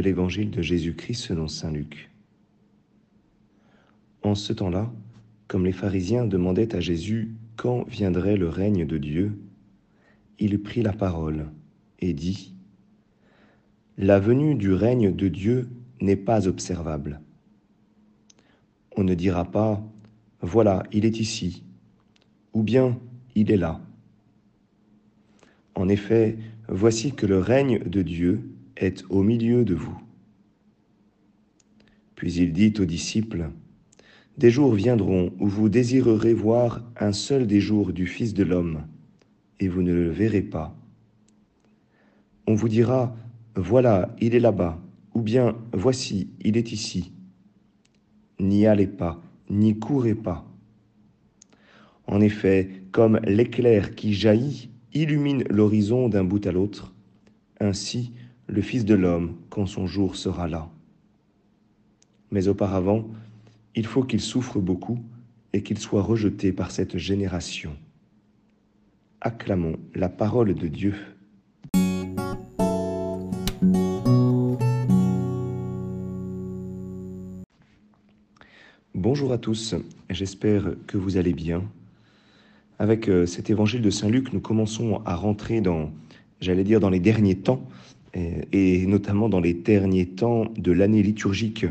l'évangile de Jésus-Christ selon Saint Luc. En ce temps-là, comme les pharisiens demandaient à Jésus quand viendrait le règne de Dieu, il prit la parole et dit, La venue du règne de Dieu n'est pas observable. On ne dira pas, Voilà, il est ici, ou bien il est là. En effet, voici que le règne de Dieu est au milieu de vous. Puis il dit aux disciples, Des jours viendront où vous désirerez voir un seul des jours du Fils de l'homme, et vous ne le verrez pas. On vous dira, Voilà, il est là-bas, ou bien Voici, il est ici. N'y allez pas, n'y courez pas. En effet, comme l'éclair qui jaillit illumine l'horizon d'un bout à l'autre, ainsi le Fils de l'homme quand son jour sera là. Mais auparavant, il faut qu'il souffre beaucoup et qu'il soit rejeté par cette génération. Acclamons la parole de Dieu. Bonjour à tous, j'espère que vous allez bien. Avec euh, cet évangile de Saint Luc, nous commençons à rentrer dans, j'allais dire, dans les derniers temps et notamment dans les derniers temps de l'année liturgique.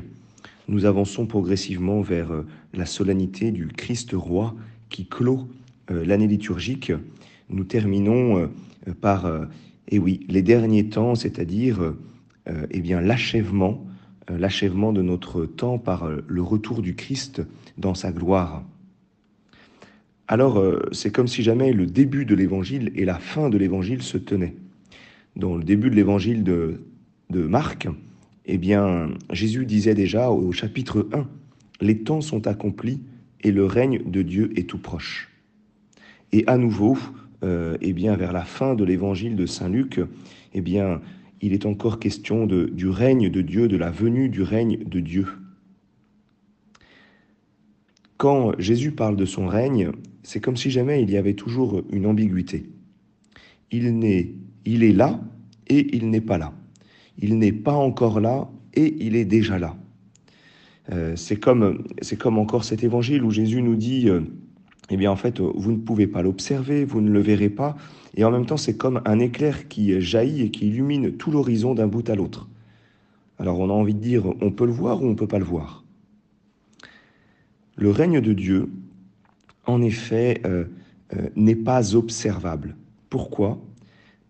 Nous avançons progressivement vers euh, la solennité du Christ roi qui clôt euh, l'année liturgique. Nous terminons euh, par, eh oui, les derniers temps, c'est-à-dire eh bien l'achèvement, l'achèvement de notre temps par le retour du Christ dans sa gloire. Alors, c'est comme si jamais le début de l'évangile et la fin de l'évangile se tenaient dans le début de l'évangile de, Marc, eh bien, Jésus disait déjà au chapitre 1, les temps sont accomplis et le règne de Dieu est tout proche. Et à nouveau, euh, eh bien, vers la fin de l'évangile de Saint Luc, eh bien, il est encore question du règne de Dieu, de la venue du règne de Dieu. Quand Jésus parle de son règne, c'est comme si jamais il y avait toujours une ambiguïté. Il n'est il est là et il n'est pas là. Il n'est pas encore là et il est déjà là. Euh, c'est comme, c'est comme encore cet évangile où Jésus nous dit, euh, eh bien en fait, vous ne pouvez pas l'observer, vous ne le verrez pas, et en même temps c'est comme un éclair qui jaillit et qui illumine tout l'horizon d'un bout à l'autre. Alors on a envie de dire, on peut le voir ou on ne peut pas le voir. Le règne de Dieu, en effet, euh, n'est pas observable. Pourquoi?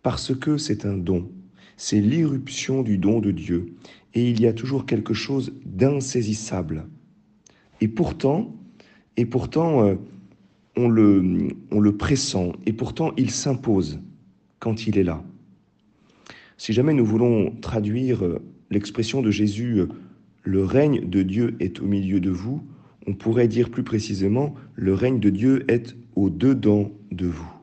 Parce que c'est un don. C'est l'irruption du don de Dieu. Et il y a toujours quelque chose d'insaisissable. Et pourtant, euh, on, le, on le pressent. Et pourtant, il s'impose quand il est là. Si jamais nous voulons traduire euh, l'expression de Jésus, euh, le règne de Dieu est au milieu de vous, on pourrait dire plus précisément, le règne de Dieu est au-dedans de vous.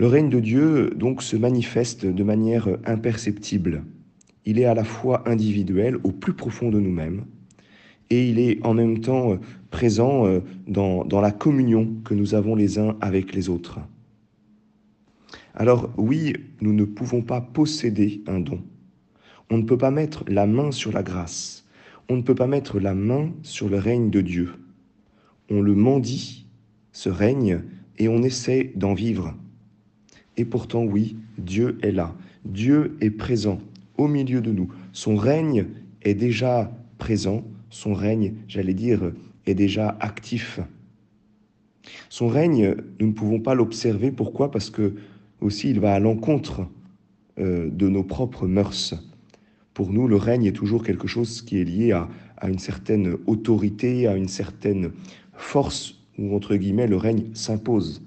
Le règne de Dieu donc se manifeste de manière imperceptible. Il est à la fois individuel au plus profond de nous-mêmes et il est en même temps présent euh, dans, dans la communion que nous avons les uns avec les autres. Alors oui, nous ne pouvons pas posséder un don. On ne peut pas mettre la main sur la grâce. On ne peut pas mettre la main sur le règne de Dieu. On le mendie, ce règne, et on essaie d'en vivre. Et pourtant, oui, Dieu est là. Dieu est présent au milieu de nous. Son règne est déjà présent. Son règne, j'allais dire, est déjà actif. Son règne, nous ne pouvons pas l'observer. Pourquoi? Parce que aussi il va à l'encontre euh, de nos propres mœurs. Pour nous, le règne est toujours quelque chose qui est lié à, à une certaine autorité, à une certaine force, où entre guillemets le règne s'impose.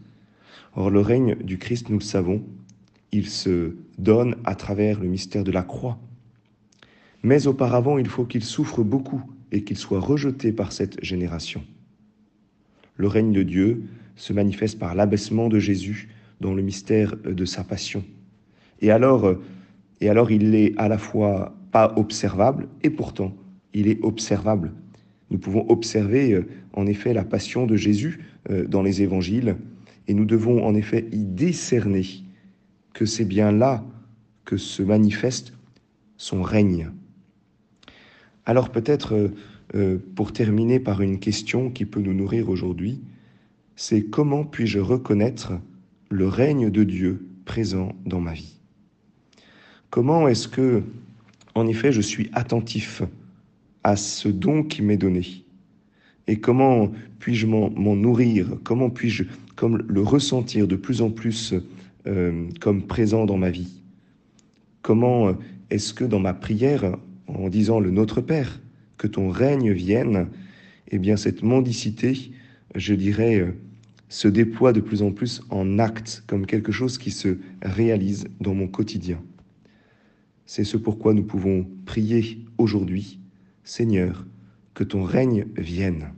Or, le règne du Christ, nous le savons, il se donne à travers le mystère de la croix. Mais auparavant, il faut qu'il souffre beaucoup et qu'il soit rejeté par cette génération. Le règne de Dieu se manifeste par l'abaissement de Jésus dans le mystère de sa passion. Et alors, et alors il n'est à la fois pas observable et pourtant il est observable. Nous pouvons observer euh, en effet la passion de Jésus euh, dans les évangiles et nous devons en effet y décerner que c'est bien là que se manifeste son règne. Alors peut-être, euh, euh, pour terminer par une question qui peut nous nourrir aujourd'hui, c'est comment puis-je reconnaître le règne de Dieu présent dans ma vie? Comment est-ce que, en effet, je suis attentif à ce don qui m'est donné? Et comment puis-je m'en nourrir? Comment puis-je le ressentir de plus en plus euh, comme présent dans ma vie? Comment est-ce que dans ma prière, en disant le Notre Père, que ton règne vienne, eh bien cette mendicité, je dirais, euh, se déploie de plus en plus en acte, comme quelque chose qui se réalise dans mon quotidien? C'est ce pourquoi nous pouvons prier aujourd'hui, Seigneur, que ton règne vienne.